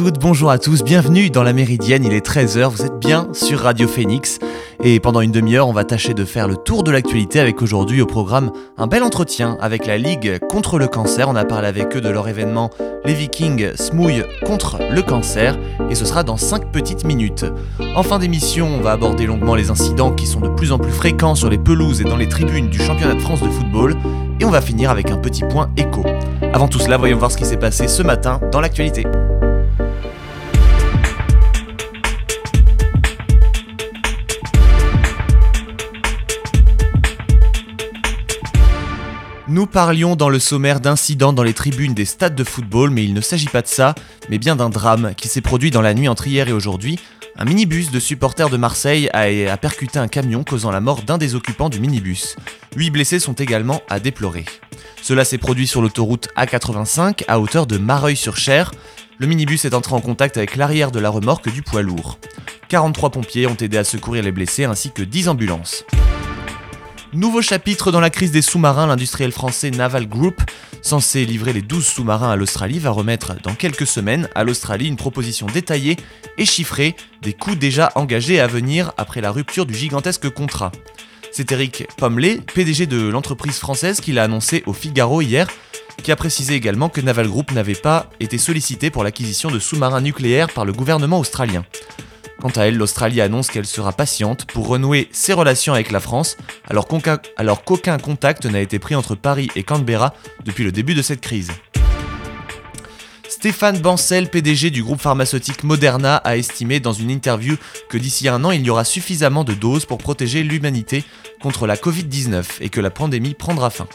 bonjour à tous, bienvenue dans la Méridienne, il est 13h, vous êtes bien sur Radio Phoenix. Et pendant une demi-heure, on va tâcher de faire le tour de l'actualité avec aujourd'hui au programme un bel entretien avec la Ligue contre le cancer. On a parlé avec eux de leur événement Les Vikings smouillent contre le cancer et ce sera dans 5 petites minutes. En fin d'émission, on va aborder longuement les incidents qui sont de plus en plus fréquents sur les pelouses et dans les tribunes du championnat de France de football et on va finir avec un petit point écho. Avant tout cela, voyons voir ce qui s'est passé ce matin dans l'actualité. Nous parlions dans le sommaire d'incidents dans les tribunes des stades de football, mais il ne s'agit pas de ça, mais bien d'un drame qui s'est produit dans la nuit entre hier et aujourd'hui. Un minibus de supporters de Marseille a, percuté un camion causant la mort d'un des occupants du minibus. Huit blessés sont également à déplorer. Cela s'est produit sur l'autoroute A85 à hauteur de Mareuil-sur-Cher. Le minibus est entré en contact avec l'arrière de la remorque du poids lourd. 43 pompiers ont aidé à secourir les blessés ainsi que 10 ambulances. Nouveau chapitre dans la crise des sous-marins, l'industriel français Naval Group, censé livrer les 12 sous-marins à l'Australie, va remettre dans quelques semaines à l'Australie une proposition détaillée et chiffrée des coûts déjà engagés à venir après la rupture du gigantesque contrat. C'est Eric Pommelet, PDG de l'entreprise française, qui l'a annoncé au Figaro hier, qui a précisé également que Naval Group n'avait pas été sollicité pour l'acquisition de sous-marins nucléaires par le gouvernement australien. Quant à elle, l'Australie annonce qu'elle sera patiente pour renouer ses relations avec la France, alors qu'aucun contact n'a été pris entre Paris et Canberra depuis le début de cette crise. Stéphane Bancel, PDG du groupe pharmaceutique Moderna, a estimé dans une interview que d'ici un an, il y aura suffisamment de doses pour protéger l'humanité contre la Covid-19 et que la pandémie prendra fin.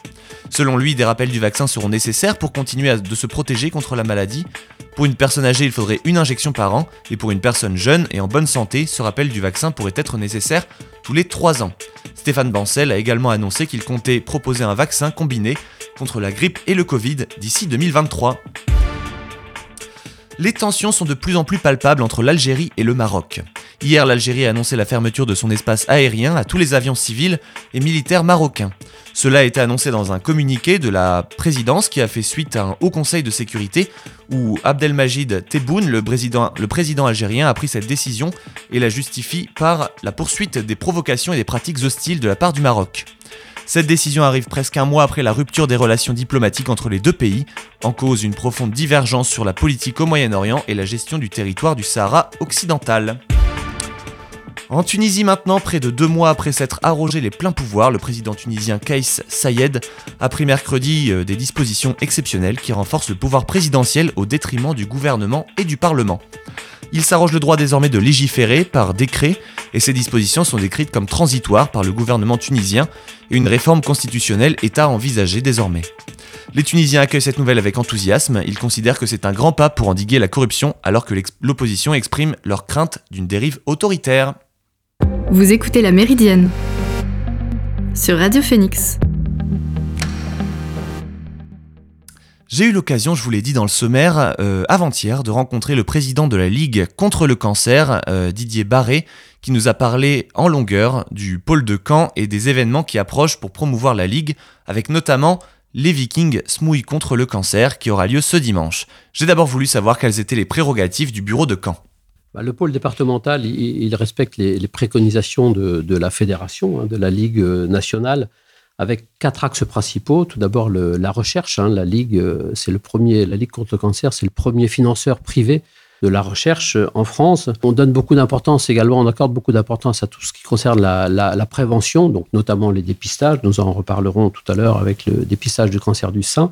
Selon lui, des rappels du vaccin seront nécessaires pour continuer de se protéger contre la maladie. Pour une personne âgée, il faudrait une injection par an, et pour une personne jeune et en bonne santé, ce rappel du vaccin pourrait être nécessaire tous les 3 ans. Stéphane Bancel a également annoncé qu'il comptait proposer un vaccin combiné contre la grippe et le Covid d'ici 2023. Les tensions sont de plus en plus palpables entre l'Algérie et le Maroc. Hier, l'Algérie a annoncé la fermeture de son espace aérien à tous les avions civils et militaires marocains. Cela a été annoncé dans un communiqué de la présidence qui a fait suite à un haut conseil de sécurité où Abdelmajid Tebboune, le président, le président algérien, a pris cette décision et la justifie par la poursuite des provocations et des pratiques hostiles de la part du Maroc. Cette décision arrive presque un mois après la rupture des relations diplomatiques entre les deux pays, en cause une profonde divergence sur la politique au Moyen-Orient et la gestion du territoire du Sahara occidental. En Tunisie maintenant, près de deux mois après s'être arrogé les pleins pouvoirs, le président tunisien Kais Sayed a pris mercredi euh, des dispositions exceptionnelles qui renforcent le pouvoir présidentiel au détriment du gouvernement et du Parlement. Il s'arroge le droit désormais de légiférer par décret et ces dispositions sont décrites comme transitoires par le gouvernement tunisien et une réforme constitutionnelle est à envisager désormais. Les Tunisiens accueillent cette nouvelle avec enthousiasme, ils considèrent que c'est un grand pas pour endiguer la corruption alors que l'opposition exprime leur crainte d'une dérive autoritaire. Vous écoutez La Méridienne sur Radio Phoenix. J'ai eu l'occasion, je vous l'ai dit dans le sommaire, euh, avant-hier, de rencontrer le président de la Ligue contre le cancer, euh, Didier Barré, qui nous a parlé en longueur du pôle de Caen et des événements qui approchent pour promouvoir la Ligue, avec notamment les Vikings Smouille contre le cancer, qui aura lieu ce dimanche. J'ai d'abord voulu savoir quelles étaient les prérogatives du bureau de Caen. Bah, le pôle départemental, il, respecte les, préconisations de, la fédération, hein, de la Ligue euh, nationale, avec quatre axes principaux. Tout d'abord, la recherche. Hein. la Ligue, euh, c'est le premier, la Ligue contre le cancer, c'est le premier financeur privé de la recherche euh, en France. On donne beaucoup d'importance également, on accorde beaucoup d'importance à tout ce qui concerne la, la, prévention, donc notamment les dépistages. Nous en reparlerons tout à l'heure avec le dépistage du cancer du sein.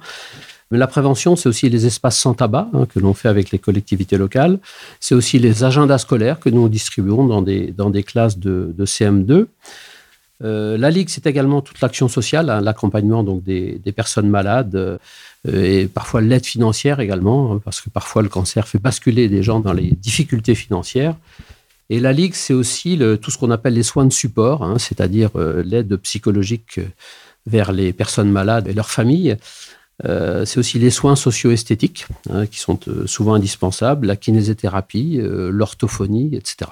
Mais la prévention, c'est aussi les espaces sans tabac hein, que l'on fait avec les collectivités locales. C'est aussi les agendas scolaires que nous distribuons dans des, classes de, de CM2. Euh, la Ligue, c'est également toute l'action sociale, hein, l'accompagnement des, personnes malades euh, et parfois l'aide financière également, hein, parce que parfois le cancer fait basculer des gens dans les difficultés financières. Et la Ligue, c'est aussi tout ce qu'on appelle les soins de support, c'est-à-dire euh, l'aide psychologique vers les personnes malades et leurs familles. Euh, c'est aussi les soins socio-esthétiques hein, qui sont euh, souvent indispensables, la kinésithérapie, euh, l'orthophonie, etc.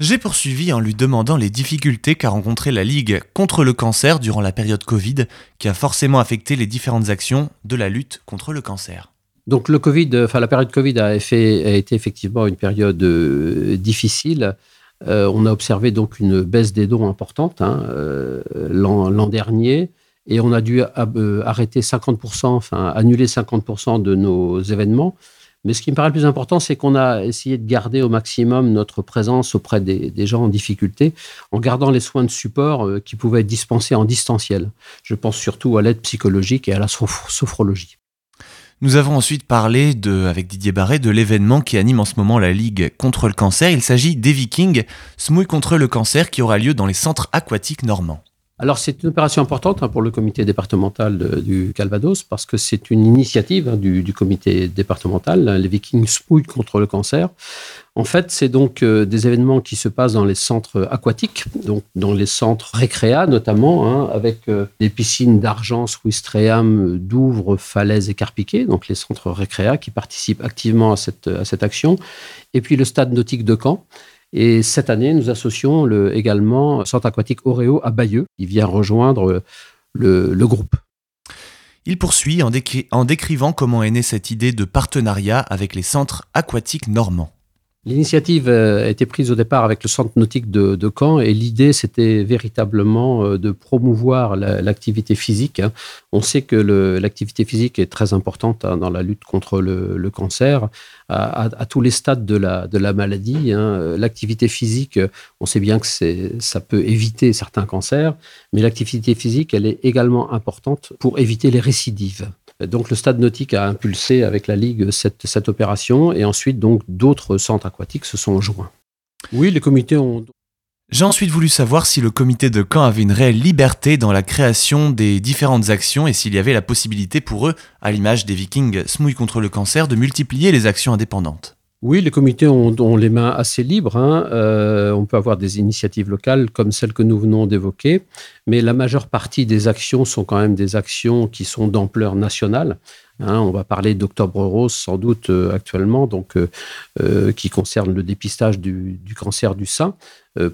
J'ai poursuivi en lui demandant les difficultés qu'a rencontré la Ligue contre le cancer durant la période Covid, qui a forcément affecté les différentes actions de la lutte contre le cancer. Donc le Covid, enfin la période Covid a, fait, a été effectivement une période difficile. on a observé donc une baisse des dons importante hein, l'an dernier et on a dû arrêter 50%, enfin annuler 50% de nos événements. Mais ce qui me paraît le plus important, c'est qu'on a essayé de garder au maximum notre présence auprès des, gens en difficulté, en gardant les soins de support euh, qui pouvaient être dispensés en distanciel. Je pense surtout à l'aide psychologique et à la sophrologie. Nous avons ensuite parlé de, avec Didier Barré de l'événement qui anime en ce moment la Ligue contre le cancer. Il s'agit des Vikings, Smouille contre le cancer, qui aura lieu dans les centres aquatiques normands. Alors c'est une opération importante hein, pour le comité départemental du Calvados parce que c'est une initiative hein, du, comité départemental, les Vikings Smooth contre le cancer. En fait, c'est donc euh, des événements qui se passent dans les centres aquatiques, donc dans les centres récréa notamment, hein, avec euh, des piscines d'argent, Ouistreham, Douvres, Falaises et Carpiquet, donc les centres récréa qui participent activement à cette, à cette action, et puis le stade nautique de Caen et cette année, nous associons le, également Centre aquatique Oreo à Bayeux. Il vient rejoindre le, groupe. Il poursuit en décrivant comment est née cette idée de partenariat avec les centres aquatiques normands. L'initiative euh, a été prise au départ avec le centre nautique de, Caen et l'idée c'était véritablement euh, de promouvoir l'activité physique. Hein. On sait que l'activité physique est très importante hein, dans la lutte contre le, cancer à, tous les stades de la, maladie. Hein. L'activité physique, on sait bien que ça peut éviter certains cancers, mais l'activité physique elle est également importante pour éviter les récidives. Donc le Stade Nautique a impulsé avec la Ligue cette, opération et ensuite donc d'autres centres aquatiques se sont joints. Oui, les comités ont... J'ai ensuite voulu savoir si le comité de Caen avait une réelle liberté dans la création des différentes actions et s'il y avait la possibilité pour eux, à l'image des Vikings Smouille contre le cancer, de multiplier les actions indépendantes. Oui, les comités ont, les mains assez libres. Hein. Euh, on peut avoir des initiatives locales comme celles que nous venons d'évoquer, mais la majeure partie des actions sont quand même des actions qui sont d'ampleur nationale. Hein. on va parler d'Octobre Rose sans doute euh, actuellement, donc euh, qui concerne le dépistage du, cancer du sein.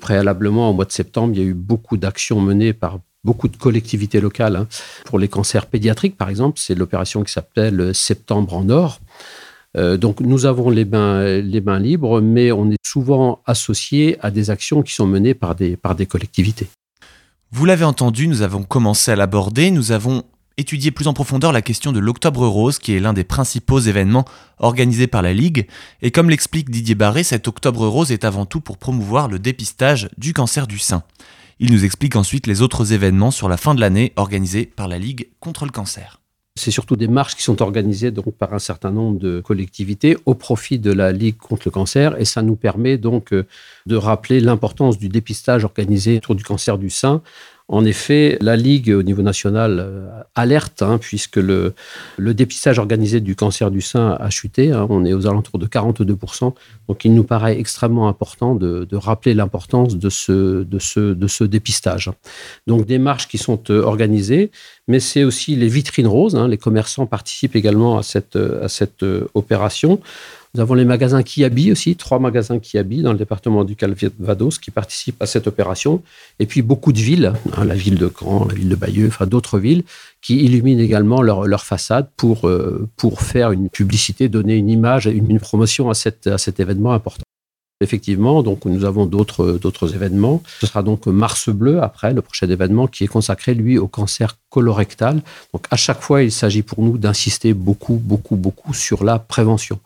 préalablement, au mois de septembre, il y a eu beaucoup d'actions menées par beaucoup de collectivités locales. Hein. Pour les cancers pédiatriques, par exemple, c'est l'opération qui s'appelle Septembre en Or. Euh, donc nous avons les mains, libres, mais on est souvent associé à des actions qui sont menées par des, par des collectivités. Vous l'avez entendu, nous avons commencé à l'aborder, nous avons étudié plus en profondeur la question de l'Octobre Rose, qui est l'un des principaux événements organisés par la Ligue. Et comme l'explique Didier Barré, cet Octobre Rose est avant tout pour promouvoir le dépistage du cancer du sein. Il nous explique ensuite les autres événements sur la fin de l'année organisés par la Ligue contre le cancer. C'est surtout des marches qui sont organisées par un certain nombre de collectivités au profit de la Ligue contre le cancer. Et ça nous permet donc euh, de rappeler l'importance du dépistage organisé autour du cancer du sein en effet, la Ligue au niveau national euh, alerte, hein, puisque le, dépistage organisé du cancer du sein a chuté. Hein. on est aux alentours de 42%. Donc il nous paraît extrêmement important de, rappeler l'importance de ce, dépistage. Donc des marches qui sont euh, organisées, mais c'est aussi les vitrines roses. Hein. les commerçants participent également à cette, à cette euh, opération. Nous avons les magasins Kiabi aussi, trois magasins Kiabi dans le département du Calvados qui participent à cette opération. Et puis beaucoup de villes, hein, la ville de Caen, la ville de Bayeux, enfin d'autres villes, qui illuminent également leur, leur façade pour, euh, pour faire une publicité, donner une image, une, une promotion à, cette, à cet événement important. Effectivement, donc nous avons d'autres d'autres événements. Ce sera donc Mars Bleu après le prochain événement qui est consacré lui au cancer colorectal. Donc à chaque fois, il s'agit pour nous d'insister beaucoup beaucoup beaucoup sur la prévention.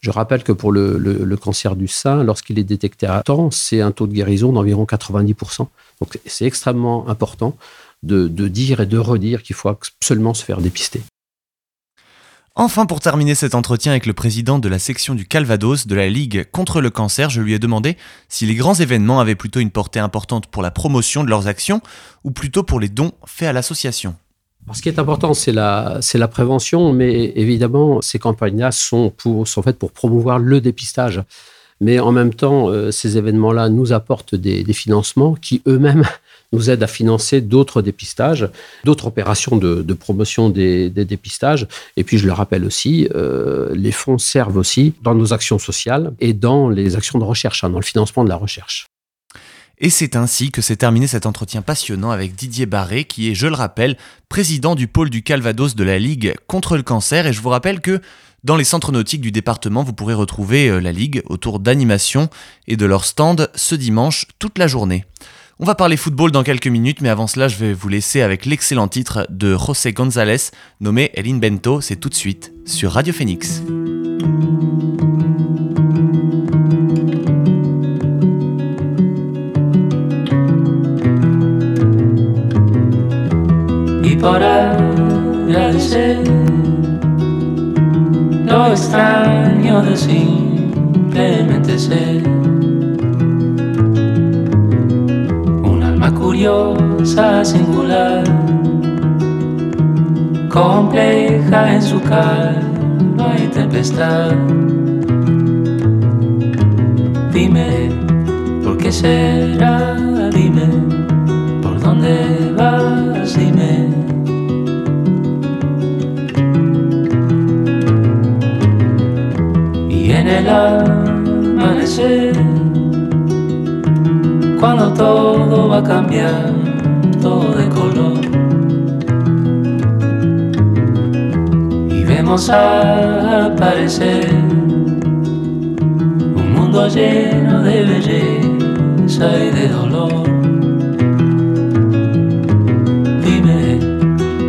Je rappelle que pour le, cancer du sein, lorsqu'il est détecté à temps, c'est un taux de guérison d'environ 90%. Donc c'est extrêmement important de, dire et de redire qu'il faut absolument se faire dépister. Enfin, pour terminer cet entretien avec le président de la section du Calvados de la Ligue contre le cancer, je lui ai demandé si les grands événements avaient plutôt une portée importante pour la promotion de leurs actions ou plutôt pour les dons faits à l'association ce qui est important, c'est la, prévention, mais évidemment, ces campagnes-là sont faites pour promouvoir le dépistage. Mais en même temps, euh, ces événements-là nous apportent des, financements qui eux-mêmes nous aident à financer d'autres dépistages, d'autres opérations de, promotion des, dépistages. Et puis, je le rappelle aussi, euh, les fonds servent aussi dans nos actions sociales et dans les actions de recherche, hein, dans le financement de la recherche. Et c'est ainsi que s'est terminé cet entretien passionnant avec Didier Barré, qui est, je le rappelle, président du pôle du Calvados de la Ligue contre le cancer. Et je vous rappelle que Dans les centres nautiques du département, vous pourrez retrouver euh, la Ligue autour d'animation et de leur stand ce dimanche toute la journée. On va parler football dans quelques minutes, mais avant cela, je vais vous laisser avec l'excellent titre de José González nommé El Invento. C'est tout de suite sur Radio Phoenix. Por agradecer lo extraño de simplemente ser curiosa, singular, compleja en su calma y tempestad. Dime, ¿por qué será? Dime, ¿por dónde vas? Dime. El amanecer cuando todo va a cambiar, todo de color. Y vemos aparecer un mundo lleno de belleza y de dolor. Dime,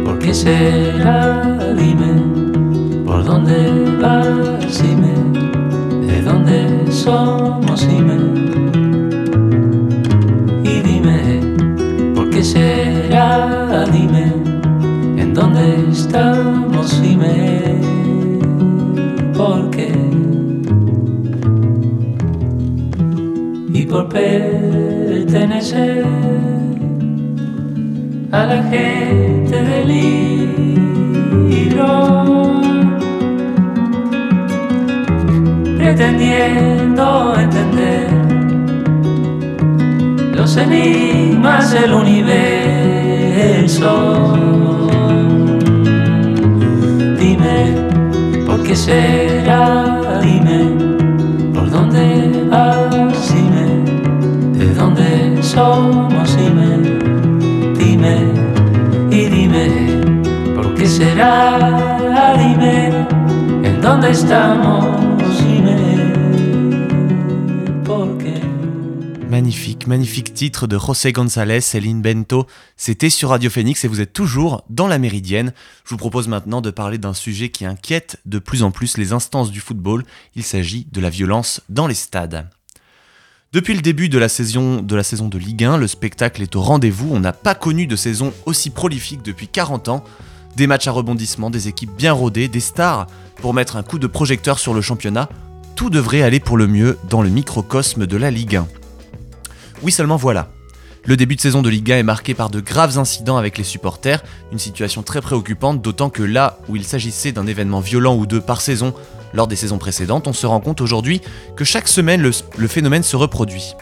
¿por qué será? Dime, ¿por dónde vas? Dime, ¿de dónde somos? Dime. será? Dime, ¿en dónde estamos? Dime, ¿por qué? Y por pertenecer a la gente del libro, pretendiendo entender los enigmas del universo. Dime, ¿por qué será? Dime, ¿por dónde vas? Dime, ¿de dónde somos? Dime, dime y dime, ¿por qué será? Dime, ¿en dónde estamos? Magnifique, magnifique titre de José González et Bento. C'était sur Radio Phoenix et vous êtes toujours dans la Méridienne. Je vous propose maintenant de parler d'un sujet qui inquiète de plus en plus les instances du football. Il s'agit de la violence dans les stades. Depuis le début de la saison de, la saison de Ligue 1, le spectacle est au rendez-vous. On n'a pas connu de saison aussi prolifique depuis 40 ans. Des matchs à rebondissement, des équipes bien rodées, des stars pour mettre un coup de projecteur sur le championnat. Tout devrait aller pour le mieux dans le microcosme de la Ligue 1. Oui seulement voilà. Le début de saison de Ligue 1 est marqué par de graves incidents avec les supporters, une situation très préoccupante, d'autant que là où il s'agissait d'un événement violent ou deux par saison lors des saisons précédentes, on se rend compte aujourd'hui que chaque semaine le, le, phénomène se reproduit.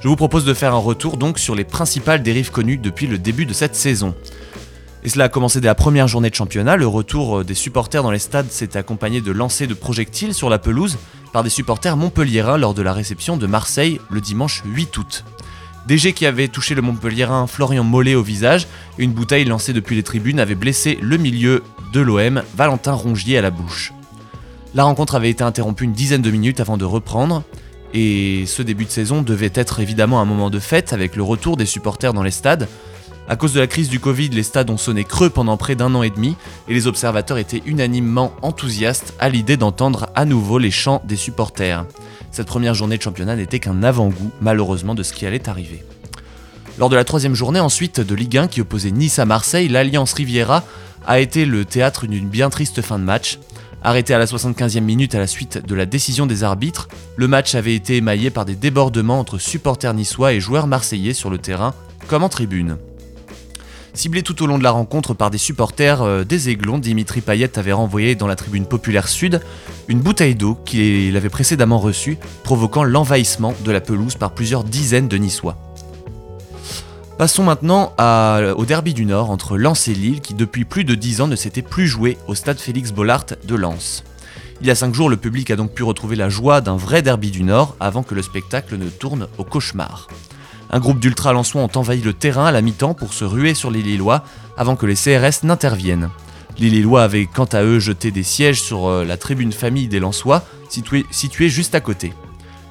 Je vous propose de faire un retour donc sur les principales dérives connues depuis le début de cette saison. Et cela a commencé dès la première journée de championnat, le retour euh, des supporters dans les stades s'est accompagné de lancers de projectiles sur la pelouse par des supporters montpelliérains lors de la réception de Marseille le dimanche 8 août. Jets qui avaient touché le montpelliérain Florian Mollet au visage une bouteille lancée depuis les tribunes avait blessé le milieu de l'OM, Valentin Rongier à la bouche. La rencontre avait été interrompue une dizaine de minutes avant de reprendre, et ce début de saison devait être évidemment un moment de fête avec le retour des supporters dans les stades, à cause de la crise du Covid, les stades ont sonné creux pendant près d'un an et demi et les observateurs étaient unanimement enthousiastes à l'idée d'entendre à nouveau les chants des supporters. Cette première journée de championnat n'était qu'un avant-goût, malheureusement, de ce qui allait arriver. Lors de la troisième journée ensuite de Ligue 1 qui opposait Nice à Marseille, l'Alliance Riviera a été le théâtre d'une bien triste fin de match. Arrêté à la 75e minute à la suite de la décision des arbitres, le match avait été émaillé par des débordements entre supporters niçois et joueurs marseillais sur le terrain comme en tribune. Ciblé tout au long de la rencontre par des supporters euh, des Aiglons, Dimitri Payet avait renvoyé dans la tribune populaire sud une bouteille d'eau qu'il avait précédemment reçue, provoquant l'envahissement de la pelouse par plusieurs dizaines de Niçois. Passons maintenant au derby du Nord entre Lens et Lille qui depuis plus de 10 ans ne s'était plus joué au stade Félix Bollard de Lens. Il y a 5 jours, le public a donc pu retrouver la joie d'un vrai derby du Nord avant que le spectacle ne tourne au cauchemar. Un groupe d'ultra-lançois ont envahi le terrain à la mi-temps pour se ruer sur les Lillois avant que les CRS n'interviennent. Les Lillois avaient quant à eux jeté des sièges sur euh, la tribune famille des Lensois, située, située juste à côté.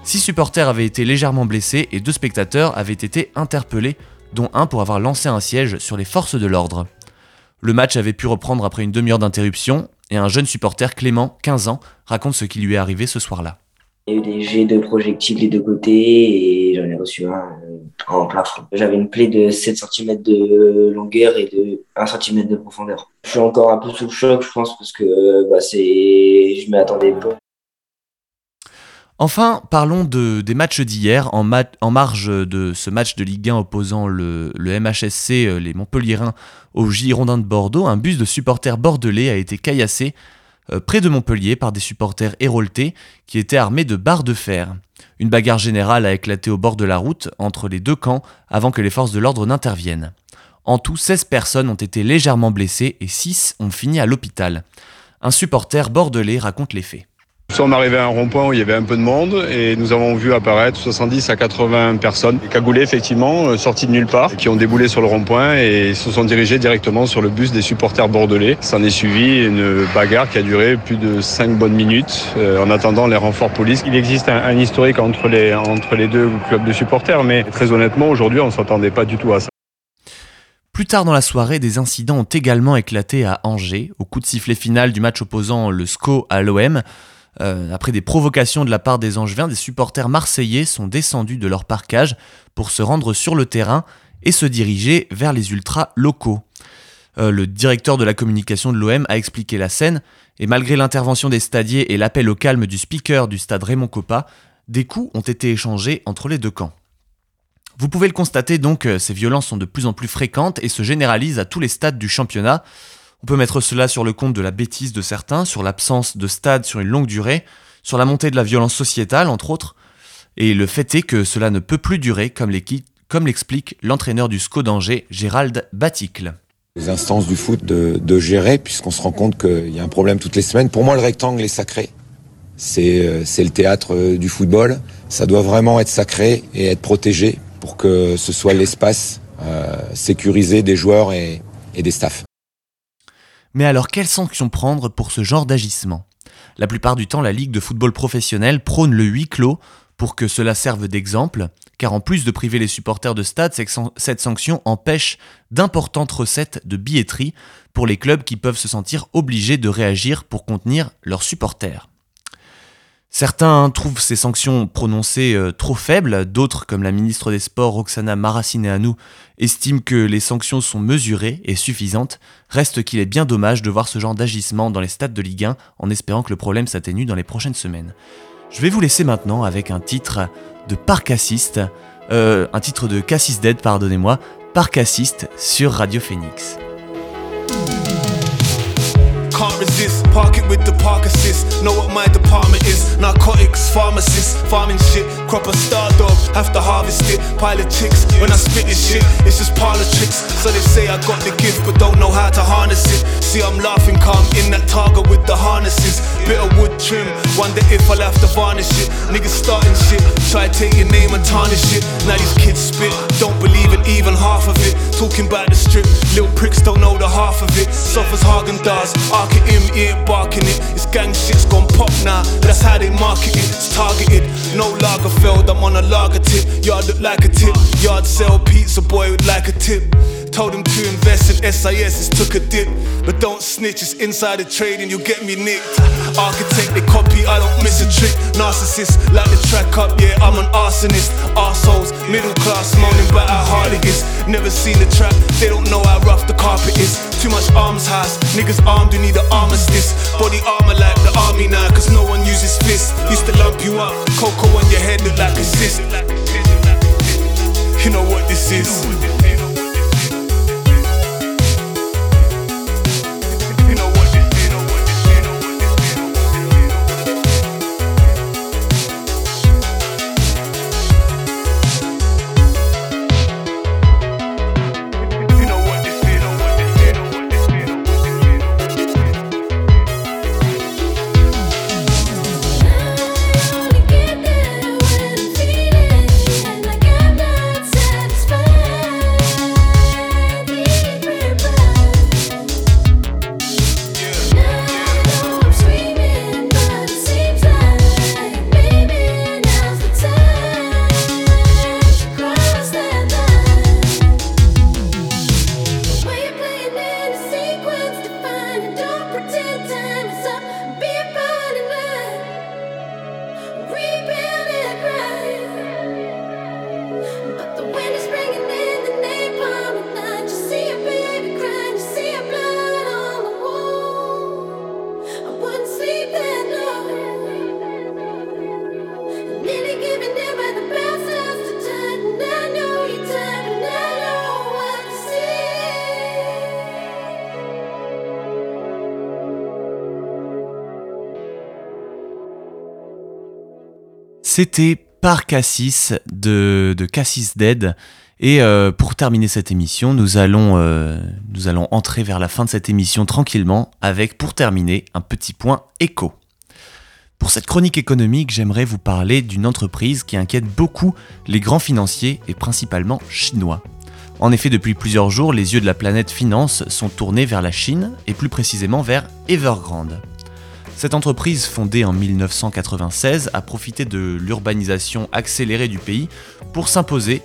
Six supporters avaient été légèrement blessés et deux spectateurs avaient été interpellés, dont un pour avoir lancé un siège sur les forces de l'ordre. Le match avait pu reprendre après une demi-heure d'interruption, et un jeune supporter, Clément, 15 ans, raconte ce qui lui est arrivé ce soir-là. Il y a eu des jets de projectiles des deux côtés et j'en ai reçu un euh, en plafond. J'avais une plaie de 7 cm de longueur et de 1 cm de profondeur. Je suis encore un peu sous le choc, je pense, parce que bah, c'est... je m'y attendais pas. Enfin, parlons de, des matchs d'hier. En, en, marge de ce match de Ligue 1 opposant le, le MHSC, euh, les Montpellierins, aux Girondins de Bordeaux, un bus de supporters bordelais a été caillassé euh, près de Montpellier par des supporters héroltés qui étaient armés de barres de fer. Une bagarre générale a éclaté au bord de la route entre les deux camps avant que les forces de l'ordre n'interviennent. En tout, 16 personnes ont été légèrement blessées et 6 ont fini à l'hôpital. Un supporter bordelais raconte les faits. Nous sommes arrivés à un rond-point où il y avait un peu de monde et nous avons vu apparaître 70 à 80 personnes cagoulées effectivement, euh, sorties de nulle part, qui ont déboulé sur le rond-point et se sont dirigées directement sur le bus des supporters bordelais. S'en est suivi une bagarre qui a duré plus de 5 bonnes minutes euh, en attendant les renforts police. Il existe un, historique entre les, entre les deux clubs de supporters, mais très honnêtement, aujourd'hui, on ne s'attendait pas du tout à ça. Plus tard dans la soirée, des incidents ont également éclaté à Angers, au coup de sifflet final du match opposant le SCO à l'OM. Euh, après des provocations de la part des Angevins, des supporters marseillais sont descendus de leur parcage pour se rendre sur le terrain et se diriger vers les ultras locaux. Euh, le directeur de la communication de l'OM a expliqué la scène, et malgré l'intervention des stadiers et l'appel au calme du speaker du stade Raymond Coppa, des coups ont été échangés entre les deux camps. Vous pouvez le constater donc, euh, ces violences sont de plus en plus fréquentes et se généralisent à tous les stades du championnat. On peut mettre cela sur le compte de la bêtise de certains, sur l'absence de stade sur une longue durée, sur la montée de la violence sociétale, entre autres. Et le fait est que cela ne peut plus durer, comme l'explique l'entraîneur du SCO d'Angers, Gérald Baticle. Les instances du foot de, gérer, puisqu'on se rend compte qu'il y a un problème toutes les semaines. Pour moi, le rectangle est sacré. C'est le théâtre du football. Ça doit vraiment être sacré et être protégé pour que ce soit l'espace euh, sécurisé des joueurs et, et des staffs. Mais alors quelles sanctions prendre pour ce genre d'agissement? La plupart du temps, la Ligue de football professionnel prône le huis clos pour que cela serve d'exemple, car en plus de priver les supporters de stade, cette sanction empêche d'importantes recettes de billetterie pour les clubs qui peuvent se sentir obligés de réagir pour contenir leurs supporters. Certains trouvent ces sanctions prononcées euh, trop faibles, d'autres, comme la ministre des Sports Roxana Maracineanu, estiment que les sanctions sont mesurées et suffisantes. Reste qu'il est bien dommage de voir ce genre d'agissement dans les stades de Ligue 1 en espérant que le problème s'atténue dans les prochaines semaines. Je vais vous laisser maintenant avec un titre de Parc Assist, euh, un titre de Cassis Dead, pardonnez-moi, Parc Assist sur Radio Phoenix. Resist. Park it with the park assist. Know what my department is. Narcotics, pharmacists, farming shit. Crop a star dog, have to harvest it. Pile of chicks. When I spit this shit, it's just parlor tricks. So they say I got the gift, but don't know how to harness it. See, I'm laughing calm in that target with the harnesses. Bit of wood trim. Wonder if I'll have to varnish it. Niggas starting shit. Try to take your name and tarnish it. Now these kids spit. Don't believe in even half of it. Talking about the strip. Little pricks don't know the half of it. Suffers Hagen does. Market him, ain't barking it. It's gang shit's gone pop now. That's how they market it. It's targeted. No Lagerfeld, I'm on a lager tip. Yard look like a tip. Yard sell pizza boy would like a tip. Told him to invest in SIS, it's took a dip. But don't snitch, it's insider trading, you'll get me nicked. Architect, they copy, I don't miss a trick. Narcissist, like the track up, yeah, I'm an arsonist. Arseholes, middle class, moaning about how hard it is. Never seen the trap, they don't know how rough the carpet is. Too much arms house, niggas armed, you need an armistice. Body armor like the army now, cause no one uses fists. Used to lump you up, cocoa on your head look like a cyst. You know what this is. C'était Par Cassis de, Cassis Dead. Et euh, pour terminer cette émission, nous allons, euh, nous allons entrer vers la fin de cette émission tranquillement avec, pour terminer, un petit point écho. Pour cette chronique économique, j'aimerais vous parler d'une entreprise qui inquiète beaucoup les grands financiers et principalement chinois. En effet, depuis plusieurs jours, les yeux de la planète finance sont tournés vers la Chine et plus précisément vers Evergrande. Cette entreprise, fondée en 1996, a profité de l'urbanisation accélérée du pays pour s'imposer.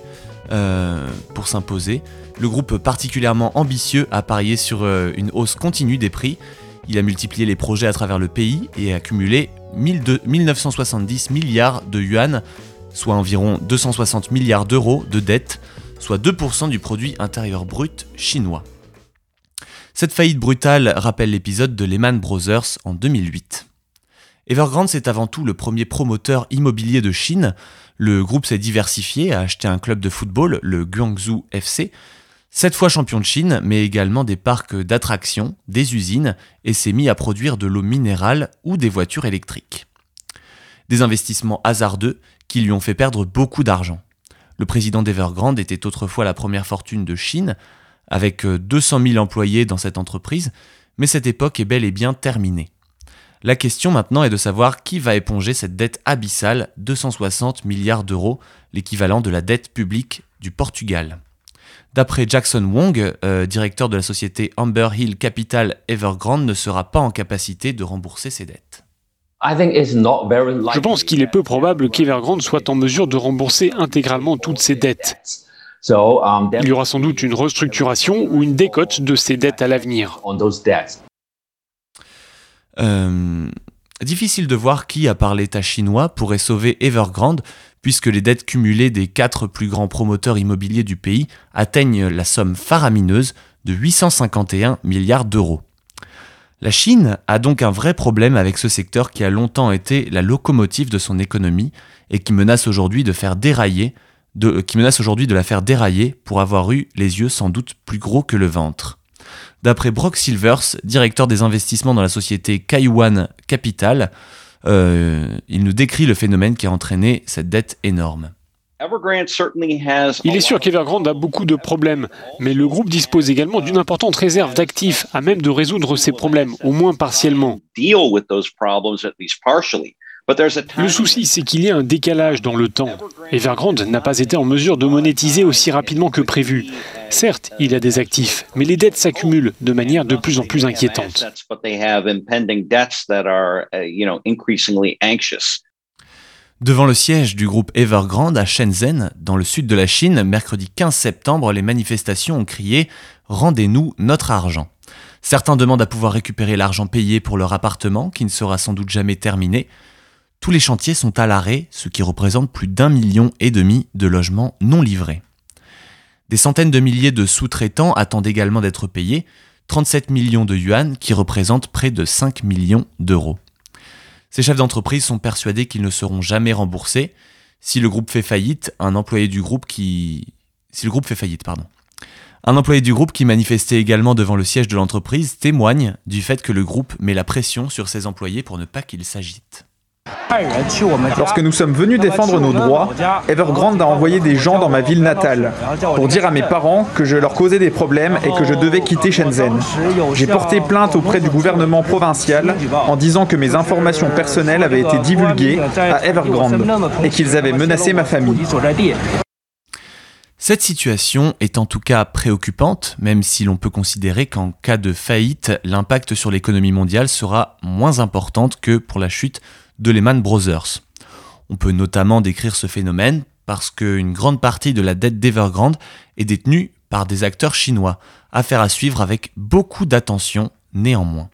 euh, pour s'imposer. Le groupe particulièrement ambitieux a parié sur euh, une hausse continue des prix. Il a multiplié les projets à travers le pays et a accumulé 1200 1970 milliards de yuan, soit environ 260 milliards d'euros de dettes, soit 2% du produit intérieur brut chinois. Cette faillite brutale rappelle l'épisode de Lehman Brothers en 2008. Evergrande, c'est avant tout le premier promoteur immobilier de Chine. Le groupe s'est diversifié, a acheté un club de football, le Guangzhou FC, sept fois champion de Chine, mais également des parcs d'attractions, des usines, et s'est mis à produire de l'eau minérale ou des voitures électriques. Des investissements hasardeux qui lui ont fait perdre beaucoup d'argent. Le président d'Evergrande était autrefois la première fortune de Chine, avec euh, 200 000 employés dans cette entreprise, mais cette époque est bel et bien terminée. La question maintenant est de savoir qui va éponger cette dette abyssale, 260 milliards d'euros, l'équivalent de la dette publique du Portugal. D'après Jackson Wong, euh, directeur de la société Amber Hill Capital Evergrande ne sera pas en capacité de rembourser ses dettes. Je pense qu'il est peu probable qu'Evergrande soit en mesure de rembourser intégralement toutes ses dettes. Il y aura sans doute une restructuration ou une décote de ses dettes à l'avenir. Euh, difficile de voir qui, à part l'État chinois, pourrait sauver Evergrande, puisque les dettes cumulées des quatre plus grands promoteurs immobiliers du pays atteignent la somme faramineuse de 851 milliards d'euros. La Chine a donc un vrai problème avec ce secteur qui a longtemps été la locomotive de son économie et qui menace aujourd'hui de faire dérailler, de, qui menace aujourd'hui de la faire dérailler pour avoir eu les yeux sans doute plus gros que le ventre. D'après Brock Silvers, directeur des investissements dans la société Kaiwan Capital, euh, il nous décrit le phénomène qui a entraîné cette dette énorme. Il est sûr qu'Evergrande a beaucoup de problèmes, mais le groupe dispose également d'une importante réserve d'actifs à même de résoudre ces problèmes, au moins partiellement. Le souci, c'est qu'il y a un décalage dans le temps. Evergrande n'a pas été en mesure de monétiser aussi rapidement que prévu. Certes, il a des actifs, mais les dettes s'accumulent de manière de plus en plus inquiétante. Devant le siège du groupe Evergrande à Shenzhen, dans le sud de la Chine, mercredi 15 septembre, les manifestations ont crié Rendez-nous notre argent. Certains demandent à pouvoir récupérer l'argent payé pour leur appartement, qui ne sera sans doute jamais terminé. Tous les chantiers sont à l'arrêt, ce qui représente plus d'un million et demi de logements non livrés. Des centaines de milliers de sous-traitants attendent également d'être payés, 37 millions de yuan qui représentent près de 5 millions d'euros. Ces chefs d'entreprise sont persuadés qu'ils ne seront jamais remboursés. Si le groupe fait faillite, un employé du groupe qui... Si le groupe fait faillite, pardon. Un employé du groupe qui manifestait également devant le siège de l'entreprise témoigne du fait que le groupe met la pression sur ses employés pour ne pas qu'ils s'agitent. Lorsque nous sommes venus défendre nos droits, Evergrande a envoyé des gens dans ma ville natale pour dire à mes parents que je leur causais des problèmes et que je devais quitter Shenzhen. J'ai porté plainte auprès du gouvernement provincial en disant que mes informations personnelles avaient été divulguées à Evergrande et qu'ils avaient menacé ma famille. Cette situation est en tout cas préoccupante, même si l'on peut considérer qu'en cas de faillite, l'impact sur l'économie mondiale sera moins importante que pour la chute de Lehman Brothers. On peut notamment décrire ce phénomène parce qu'une grande partie de la dette d'Evergrande est détenue par des acteurs chinois, affaire à suivre avec beaucoup d'attention néanmoins.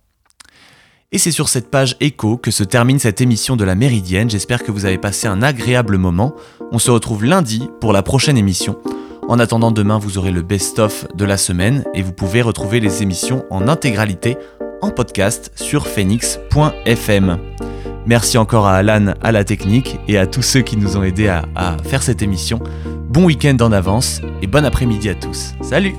Et c'est sur cette page écho que se termine cette émission de la Méridienne. J'espère que vous avez passé un agréable moment. On se retrouve lundi pour la prochaine émission. En attendant demain, vous aurez le best-of de la semaine et vous pouvez retrouver les émissions en intégralité en podcast sur phoenix.fm. Merci encore à Alan à la technique et à tous ceux qui nous ont aidés à, faire cette émission. Bon week-end en avance et bon après-midi à tous. Salut